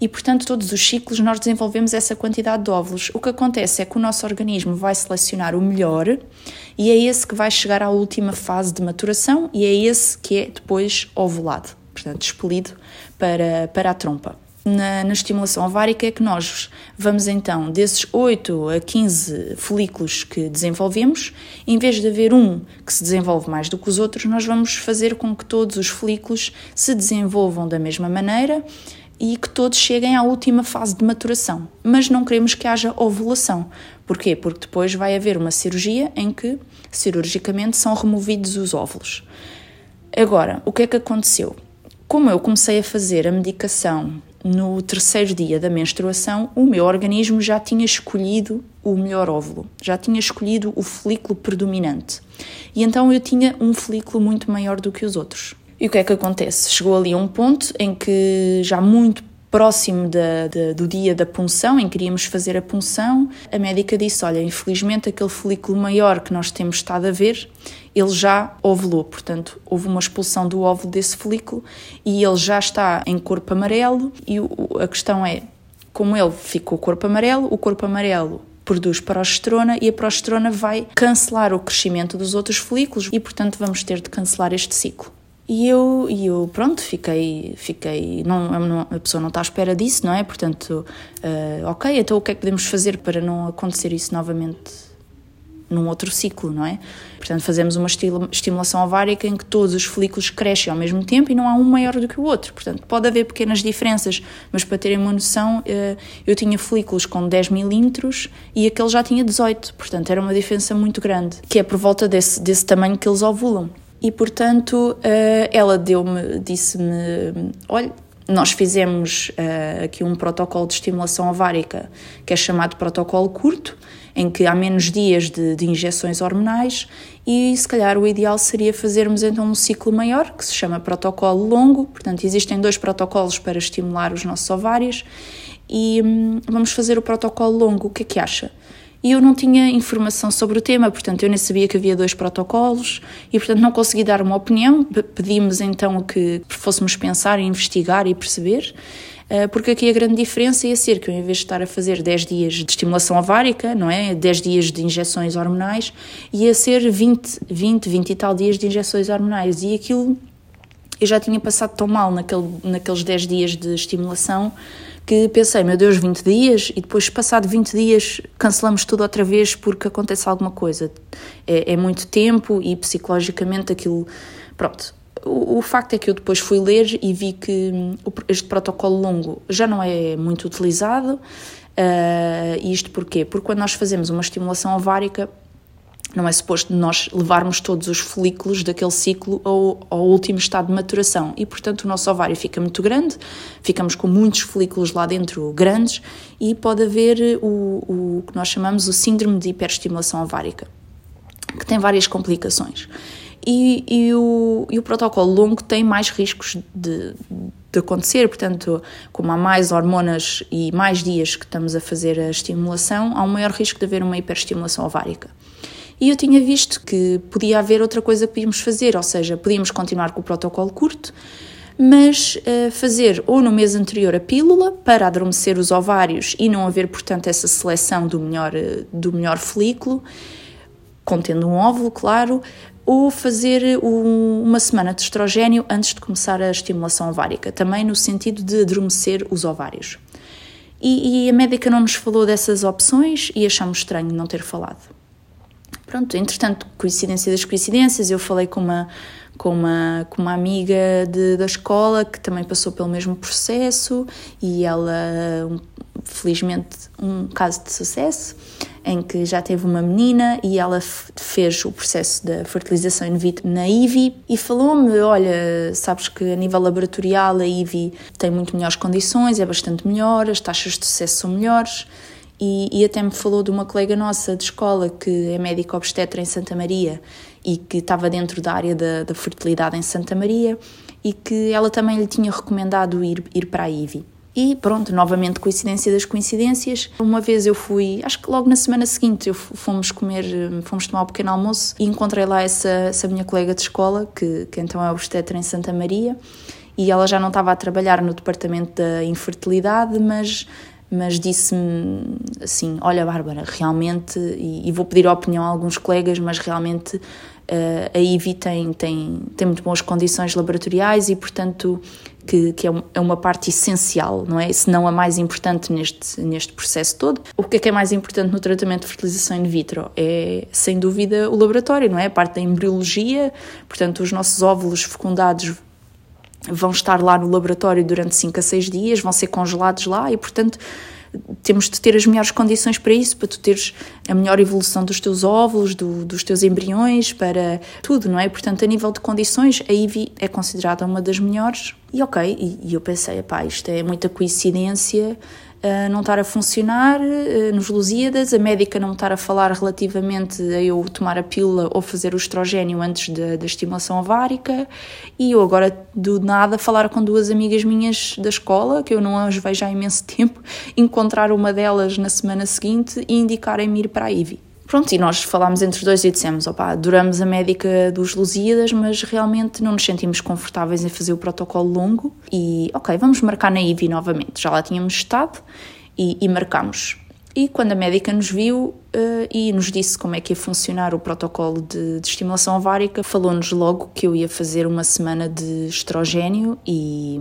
e, portanto, todos os ciclos nós desenvolvemos essa quantidade de óvulos. O que acontece é que o nosso organismo vai selecionar o melhor e é esse que vai chegar à última fase de maturação e é esse que é depois ovulado, portanto, expelido para, para a trompa. Na, na, estimulação ovárica é que nós vamos então, desses 8 a 15 folículos que desenvolvemos, em vez de haver um que se desenvolve mais do que os outros, nós vamos fazer com que todos os folículos se desenvolvam da mesma maneira e que todos cheguem à última fase de maturação. Mas não queremos que haja ovulação. Porquê? Porque depois vai haver uma cirurgia em que, cirurgicamente, são removidos os óvulos. Agora, o que é que aconteceu? Como eu comecei a fazer a medicação no terceiro dia da menstruação, o meu organismo já tinha escolhido o melhor óvulo, já tinha escolhido o folículo predominante. E então eu tinha um folículo muito maior do que os outros. E o que é que acontece? Chegou ali a um ponto em que, já muito próximo do dia da punção, em que queríamos fazer a punção, a médica disse: Olha, infelizmente aquele folículo maior que nós temos estado a ver, ele já ovulou, portanto, houve uma expulsão do óvulo desse folículo e ele já está em corpo amarelo. E o, a questão é: como ele ficou corpo amarelo, o corpo amarelo produz progesterona e a progesterona vai cancelar o crescimento dos outros folículos e, portanto, vamos ter de cancelar este ciclo. E eu, e eu pronto, fiquei, fiquei não, não, a pessoa não está à espera disso, não é? Portanto, uh, ok, então o que é que podemos fazer para não acontecer isso novamente num outro ciclo, não é? Portanto, fazemos uma estimulação ovárica em que todos os folículos crescem ao mesmo tempo e não há um maior do que o outro. Portanto, pode haver pequenas diferenças, mas para terem uma noção, uh, eu tinha folículos com 10 milímetros e aquele já tinha 18, portanto, era uma diferença muito grande, que é por volta desse, desse tamanho que eles ovulam e portanto eh, ela deu-me, disse-me, olha, nós fizemos uh, aqui um protocolo de estimulação ovárica que é chamado protocolo curto, em que há menos dias de, de, injeções hormonais e se calhar o ideal seria fazermos então um ciclo maior, que se chama protocolo longo, portanto existem dois protocolos para estimular os nossos ovários e hum, vamos fazer o protocolo longo, o que é que acha? E eu não tinha informação sobre o tema, portanto eu nem sabia que havia dois protocolos e portanto não consegui dar uma opinião. Pedimos então que fôssemos pensar, investigar e perceber. Eh, porque aqui a grande diferença ia ser que eu, em vez de estar a fazer 10 dias de estimulação ovárica, não é? 10 dias de injeções hormonais, ia ser 20, 20, 20 e tal dias de injeções hormonais. E aquilo eu já tinha passado tão mal naquele, naqueles 10 dias de estimulação que pensei, meu Deus, 20 dias e depois, passado 20 dias, cancelamos tudo outra vez porque acontece alguma coisa. É, é muito tempo e psicologicamente aquilo. Pronto. O, o, facto é que eu depois fui ler e vi que hum, este protocolo longo já não é muito utilizado. Uh, isto porquê? Porque quando nós fazemos uma estimulação ovárica, não é suposto nós levarmos todos os folículos daquele ciclo ao, ao, último estado de maturação e, portanto, o nosso ovário fica muito grande, ficamos com muitos folículos lá dentro grandes e pode haver o, o que nós chamamos o síndrome de hiperestimulação ovárica, que tem várias complicações. E, e, o, e o protocolo longo tem mais riscos de, de acontecer, portanto, como há mais hormonas e mais dias que estamos a fazer a estimulação, há um maior risco de haver uma hiperestimulação ovárica e eu tinha visto que podia haver outra coisa que podíamos fazer, ou seja, podíamos continuar com o protocolo curto, mas uh, fazer ou no mês anterior a pílula para adormecer os ovários e não haver, portanto, essa seleção do melhor, uh, do melhor folículo, contendo um óvulo, claro, ou fazer um, uma semana de estrogênio antes de começar a estimulação ovárica, também no sentido de adormecer os ovários. E, e a médica não nos falou dessas opções e achamos estranho não ter falado. Pronto, entretanto, coincidência das coincidências, eu falei com uma, com uma, com uma amiga de, da escola que também passou pelo mesmo processo e ela, felizmente, um caso de sucesso em que já teve uma menina e ela fez o processo da fertilização in vitro na IVI e falou-me, olha, sabes que a nível laboratorial a IVI tem muito melhores condições, é bastante melhor, as taxas de sucesso são melhores e, e até me falou de uma colega nossa de escola que é médica obstetra em Santa Maria e que estava dentro da área da, da fertilidade em Santa Maria e que ela também lhe tinha recomendado ir, ir para a IVI. E pronto, novamente coincidência das coincidências. Uma vez eu fui, acho que logo na semana seguinte, eu fomos comer, fomos tomar um pequeno almoço e encontrei lá essa, essa minha colega de escola, que, que então é obstetra em Santa Maria, e ela já não estava a trabalhar no departamento da infertilidade, mas mas disse-me assim: Olha, Bárbara, realmente, e, e, vou pedir a opinião a alguns colegas, mas realmente uh, a IVI tem, tem, tem muito boas condições laboratoriais e, portanto, que, que é, é uma parte essencial, não é? Se não a mais importante neste, neste processo todo. O que é que é mais importante no tratamento de fertilização in vitro? É, sem dúvida, o laboratório, não é? A parte da embriologia, portanto, os nossos óvulos fecundados vão estar lá no laboratório durante 5 a 6 dias, vão ser congelados lá e, portanto, temos de ter as melhores condições para isso, para tu teres a melhor evolução dos teus óvulos, do, dos teus embriões, para tudo, não é? Portanto, a nível de condições, a IVI é considerada uma das melhores. E ok, e, e eu pensei, pá, isto é muita coincidência, não estar a funcionar uh, nos Lusíadas, a médica não estar a falar relativamente a eu tomar a pílula ou fazer o estrogênio antes da, da estimulação ovárica e eu agora do nada falar com duas amigas minhas da escola, que eu não as vejo há imenso tempo, encontrar uma delas na semana seguinte e indicarem-me ir para a IVI. Pronto, e nós falámos entre os dois e dissemos: opá, adoramos a médica dos Lusíadas, mas realmente não nos sentimos confortáveis em fazer o protocolo longo. E, ok, vamos marcar na IVI novamente. Já lá tínhamos estado e, e marcámos. E quando a médica nos viu uh, e nos disse como é que ia funcionar o protocolo de, de estimulação ovárica, falou-nos logo que eu ia fazer uma semana de estrogênio e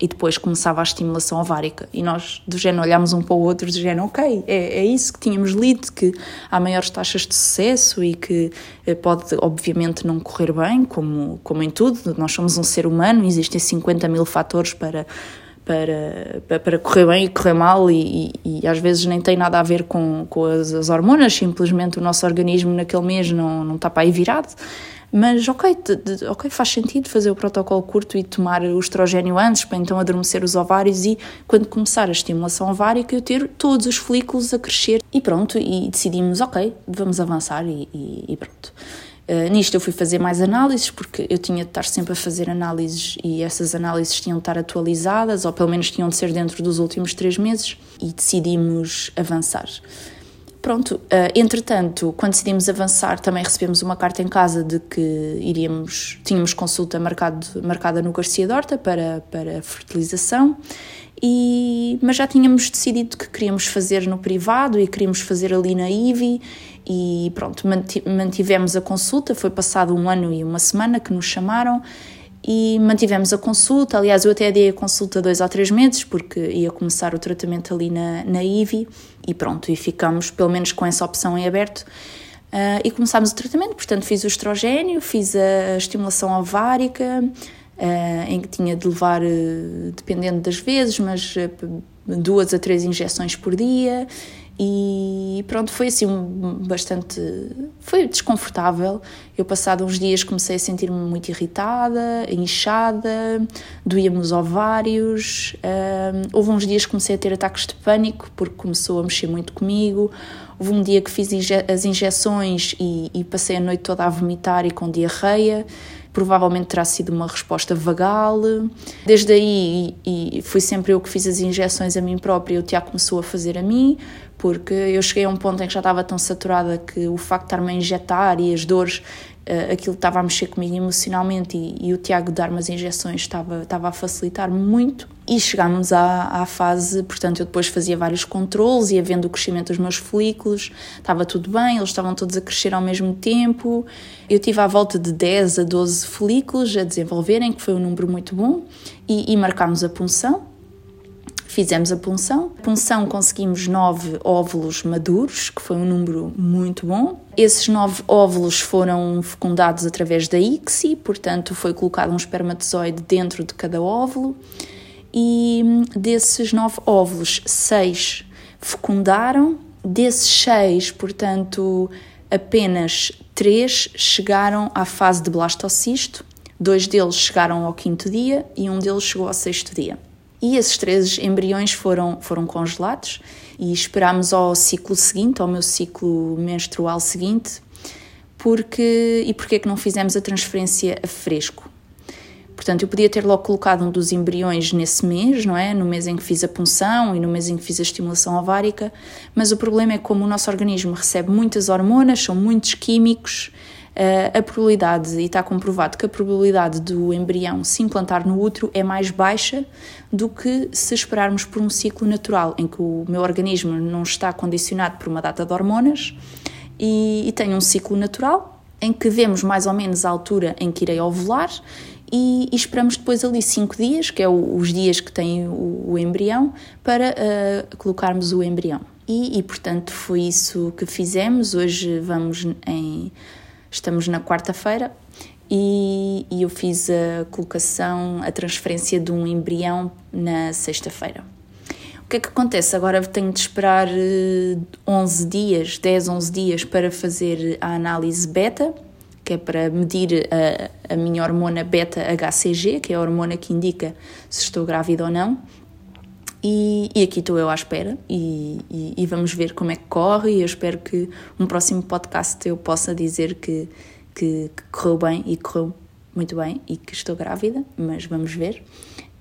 e depois começava a estimulação ovárica. E nós, do género, olhámos um para o outro, do género, ok, é, é isso que tínhamos lido, que há maiores taxas de sucesso e que eh, pode, obviamente, não correr bem, como, como em tudo. Nós somos um ser humano, existem 50 mil fatores para, para, para correr bem e correr mal, e, e, e, às vezes nem tem nada a ver com, com as, as hormonas, simplesmente o nosso organismo naquele mês não, não está para aí virado. Mas ok, de, de, ok, faz sentido fazer o protocolo curto e tomar o estrogênio antes para então adormecer os ovários e quando começar a estimulação ovárica eu ter todos os folículos a crescer e pronto, e decidimos ok, vamos avançar e, e, e pronto. Uh, nisto eu fui fazer mais análises porque eu tinha de estar sempre a fazer análises e essas análises tinham de estar atualizadas ou pelo menos tinham de ser dentro dos últimos três meses e decidimos avançar. Pronto, uh, entretanto, quando decidimos avançar, também recebemos uma carta em casa de que iríamos, tínhamos consulta marcado, marcada no Garcia Dorta para, para fertilização, e, mas já tínhamos decidido que queríamos fazer no privado e queríamos fazer ali na IVI, e pronto, mantivemos a consulta, foi passado um ano e uma semana que nos chamaram, e mantivemos a consulta. Aliás, eu até dei a consulta dois ou três meses, porque ia começar o tratamento ali na, na IVI, e pronto, e ficamos pelo menos com essa opção em aberto. Uh, e começámos o tratamento, portanto, fiz o estrogênio, fiz a estimulação ovárica, uh, em que tinha de levar, uh, dependendo das vezes, mas duas a três injeções por dia e pronto, foi assim bastante. Foi desconfortável. Eu, passado uns dias, comecei a sentir-me muito irritada, inchada, doía-me os ovários. Um, houve uns dias que comecei a ter ataques de pânico porque começou a mexer muito comigo. Houve um dia que fiz inje as injeções e, e passei a noite toda a vomitar e com diarreia provavelmente terá sido uma resposta vagal. Desde aí, e, e fui sempre eu que fiz as injeções a mim própria, o Tiago começou a fazer a mim, porque eu cheguei a um ponto em que já estava tão saturada que o facto de estar-me a injetar e as dores, uh, aquilo estava a mexer comigo emocionalmente e, e o Tiago dar-me as injeções estava, estava a facilitar muito. E chegámos à, à fase, portanto, eu depois fazia vários controles, ia vendo o crescimento dos meus folículos, estava tudo bem, eles estavam todos a crescer ao mesmo tempo. Eu tive à volta de 10 a 12 folículos a desenvolverem, que foi um número muito bom, e, e marcámos a punção Fizemos a punção. Punção conseguimos nove óvulos maduros, que foi um número muito bom. Esses nove óvulos foram fecundados através da ICSI, portanto, foi colocado um espermatozoide dentro de cada óvulo. E desses nove óvulos, seis fecundaram. Desses seis, portanto, apenas três chegaram à fase de blastocisto. Dois deles chegaram ao quinto dia e um deles chegou ao sexto dia. E esses três embriões foram, foram congelados e esperámos ao ciclo seguinte, ao meu ciclo menstrual seguinte, porque e porquê é que não fizemos a transferência a fresco? Portanto, eu podia ter logo colocado um dos embriões nesse mês, não é? No mês em que fiz a punção e no mês em que fiz a estimulação ovárica, mas o problema é que como o nosso organismo recebe muitas hormonas, são muitos químicos, a probabilidade, e está comprovado que a probabilidade do embrião se implantar no útero é mais baixa do que se esperarmos por um ciclo natural, em que o meu organismo não está condicionado por uma data de hormonas e, e tem um ciclo natural, em que vemos mais ou menos a altura em que irei ovular e, e esperamos depois ali cinco dias, que é o, os dias que tem o, o embrião, para uh, colocarmos o embrião. E, e, portanto foi isso que fizemos. Hoje vamos em Estamos na quarta-feira e, e, eu fiz a colocação, a transferência de um embrião na sexta-feira. O que é que acontece? Agora tenho de esperar 11 eh, dias, 10, 11 dias para fazer a análise beta, que é para medir a, a minha hormona beta-HCG, que é a hormona que indica se estou grávida ou não. E, e, aqui estou eu à espera e, e, e, vamos ver como é que corre e eu espero que um próximo podcast eu possa dizer que, que, que, correu bem e correu muito bem e que estou grávida, mas vamos ver,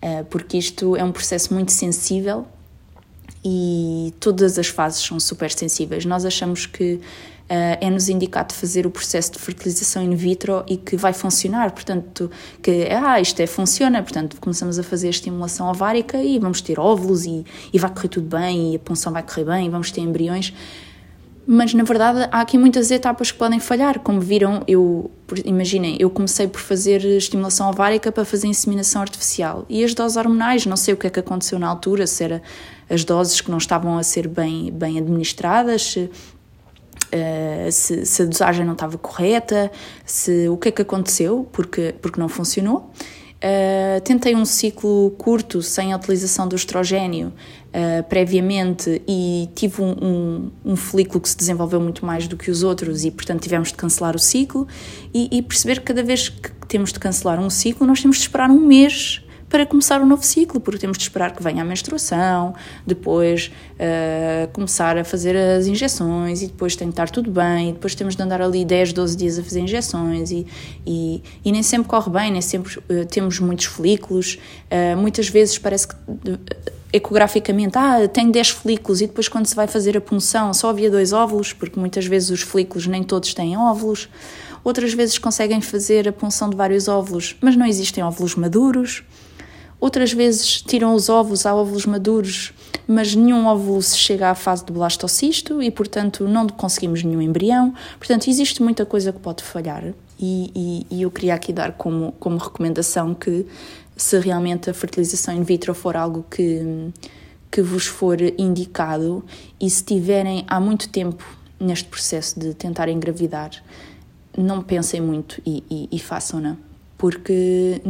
uh, porque isto é um processo muito sensível e todas as fases são super sensíveis. Nós achamos que é-nos indicado fazer o processo de fertilização in vitro e que vai funcionar, portanto, que ah, isto é, funciona, portanto, começamos a fazer a estimulação ovárica e vamos ter óvulos e, e vai correr tudo bem e a punção vai correr bem e vamos ter embriões, mas na verdade há aqui muitas etapas que podem falhar, como viram, eu, imaginem, eu comecei por fazer estimulação ovárica para fazer inseminação artificial. E as doses hormonais, não sei o que é que aconteceu na altura, se era as doses que não estavam a ser bem, bem administradas, uh, se, se, a dosagem não estava correta, se o que é que aconteceu, porque, porque não funcionou. Uh, tentei um ciclo curto, sem a utilização do estrogênio, uh, previamente, e tive um, um, um, folículo que se desenvolveu muito mais do que os outros, e portanto tivemos de cancelar o ciclo. E, e perceber que cada vez que temos de cancelar um ciclo, nós temos de esperar um mês para começar um novo ciclo, porque temos de esperar que venha a menstruação, depois uh, começar a fazer as injeções e depois tem estar tudo bem, e depois temos de andar ali 10, 12 dias a fazer injeções e, e, e nem sempre corre bem, nem sempre uh, temos muitos folículos, uh, muitas vezes parece que ecograficamente, ah, tenho 10 folículos e depois quando se vai fazer a punção só havia dois óvulos, porque muitas vezes os folículos nem todos têm óvulos. Outras vezes conseguem fazer a punção de vários óvulos, mas não existem óvulos maduros. Outras vezes tiram os ovos, há óvulos maduros, mas nenhum óvulo se chega à fase do blastocisto e, portanto, não conseguimos nenhum embrião. Portanto, existe muita coisa que pode falhar e, e, e eu queria aqui dar como, como recomendação que, se realmente a fertilização in vitro for algo que, que vos for indicado e se tiverem há muito tempo neste processo de tentar engravidar, não pensem muito e, e, e façam-na, porque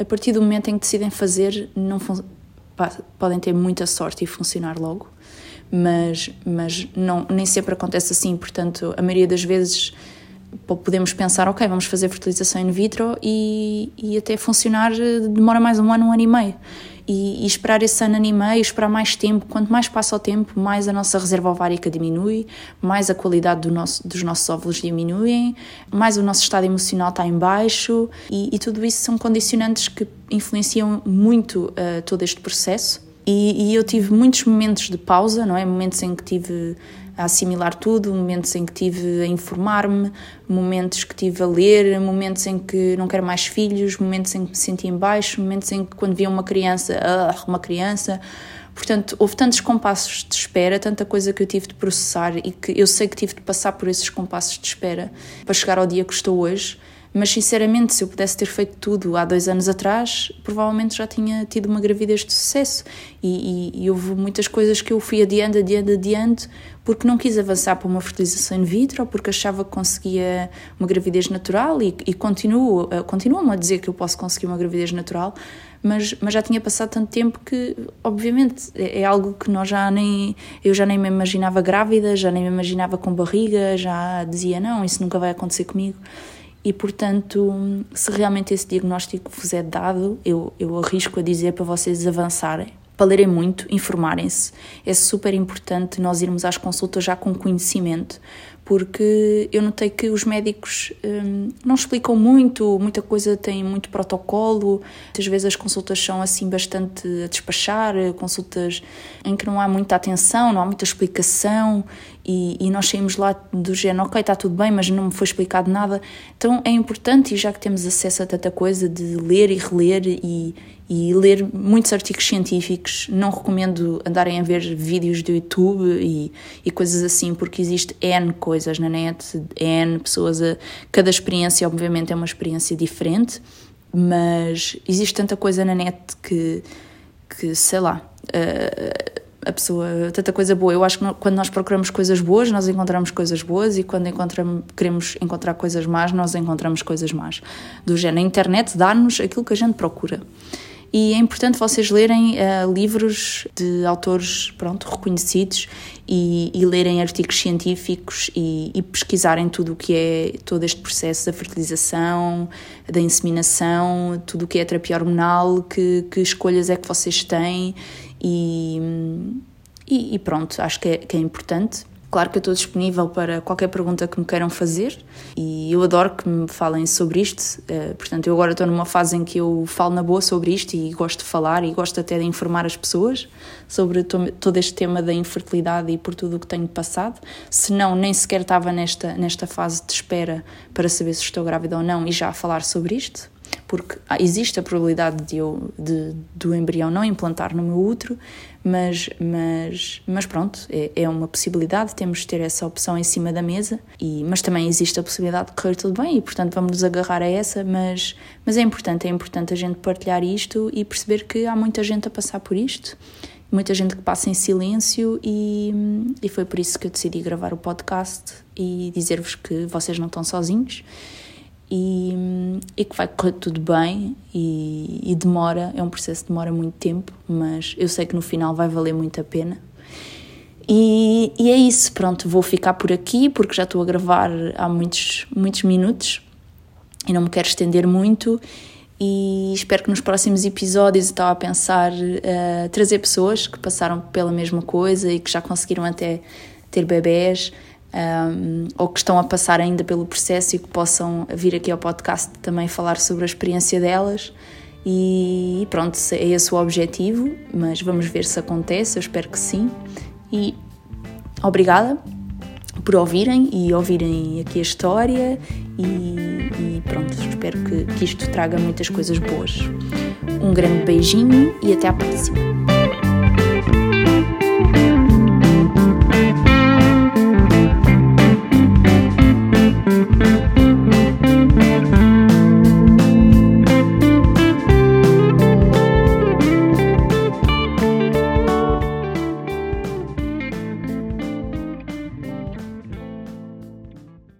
a partir do momento em que decidem fazer, não podem ter muita sorte e funcionar logo, mas, mas não, nem sempre acontece assim, portanto, a maioria das vezes podemos pensar, ok, vamos fazer fertilização in vitro e, e até funcionar demora mais um ano, um ano e meio e, e, esperar esse ano, ano e meio, esperar mais tempo. Quanto mais passa o tempo, mais a nossa reserva ovárica diminui, mais a qualidade do nosso, dos nossos óvulos diminuem, mais o nosso estado emocional está em baixo e, e tudo isso são condicionantes que influenciam muito uh, todo este processo. E, e eu tive muitos momentos de pausa, não é? Momentos em que tive a assimilar tudo, momentos em que tive a informar-me, momentos que tive a ler, momentos em que não quero mais filhos, momentos em que me senti em baixo, momentos em que quando via uma criança, ah, uma criança. Portanto, houve tantos compassos de espera, tanta coisa que eu tive de processar e que eu sei que tive de passar por esses compassos de espera para chegar ao dia que estou hoje. Mas sinceramente, se eu pudesse ter feito tudo há dois anos atrás, provavelmente já tinha tido uma gravidez de sucesso. E, e, e houve muitas coisas que eu fui adiando, adiando, adiando, porque não quis avançar para uma fertilização in vitro, porque achava que conseguia uma gravidez natural e, e continuo, eh, continuam a dizer que eu posso conseguir uma gravidez natural, mas, mas já tinha passado tanto tempo que, obviamente, é, é algo que nós já nem. Eu já nem me imaginava grávida, já nem me imaginava com barriga, já dizia, não, isso nunca vai acontecer comigo. E, portanto, se realmente esse diagnóstico vos é dado, eu, eu arrisco a dizer para vocês avançarem para lerem muito, informarem-se. É super importante nós irmos às consultas já com conhecimento, porque eu notei que os médicos hum, não explicam muito, muita coisa tem muito protocolo, muitas vezes as consultas são assim bastante a despachar, consultas em que não há muita atenção, não há muita explicação e, e nós saímos lá do género, ok, está tudo bem, mas não me foi explicado nada. Então é importante, e já que temos acesso a tanta coisa, de ler e reler e, e ler muitos artigos científicos. Não recomendo andarem a ver vídeos do YouTube e, e coisas assim, porque existe N coisas na net, N pessoas. A, cada experiência, obviamente, é uma experiência diferente, mas existe tanta coisa na net que, que sei lá. Uh, a pessoa, tanta coisa boa. Eu acho que quando nós procuramos coisas boas, nós encontramos coisas boas e quando encontramos, queremos encontrar coisas más, nós encontramos coisas más. Do género, a internet dá-nos aquilo que a gente procura e é importante vocês lerem uh, livros de autores pronto, reconhecidos e, e lerem artigos científicos e, e, pesquisarem tudo o que é todo este processo da fertilização, da inseminação, tudo o que é terapia hormonal, que, que escolhas é que vocês têm e, e, pronto, acho que é, que é importante. Claro que eu estou disponível para qualquer pergunta que me queiram fazer e eu adoro que me falem sobre isto. Eh, portanto, eu agora estou numa fase em que eu falo na boa sobre isto e gosto de falar e gosto até de informar as pessoas sobre todo este tema da infertilidade e por tudo o que tenho passado. Se não, nem sequer estava nesta, nesta fase de espera para saber se estou grávida ou não e já a falar sobre isto porque existe a probabilidade de eu de, do embrião não implantar no meu útero, mas, mas, mas pronto, é, é uma possibilidade, temos de ter essa opção em cima da mesa, e, mas também existe a possibilidade de correr tudo bem e portanto vamos nos agarrar a essa, mas, mas é importante, é importante a gente partilhar isto e perceber que há muita gente a passar por isto muita gente que passa em silêncio e, e foi por isso que eu decidi gravar o podcast e dizer-vos que vocês não estão sozinhos e, e, que vai correr tudo bem e, e, demora, é um processo que demora muito tempo, mas eu sei que no final vai valer muito a pena. E, e é isso, pronto, vou ficar por aqui porque já estou a gravar há muitos, muitos minutos e não me quero estender muito e espero que nos próximos episódios eu estava a pensar uh, trazer pessoas que passaram pela mesma coisa e que já conseguiram até ter bebés um, ou que estão a passar ainda pelo processo e que possam vir aqui ao podcast também falar sobre a experiência delas. E pronto, é esse o objetivo, mas vamos ver se acontece, eu espero que sim. E obrigada por ouvirem e ouvirem aqui a história e, e pronto, espero que, que isto traga muitas coisas boas. Um grande beijinho e até à próxima.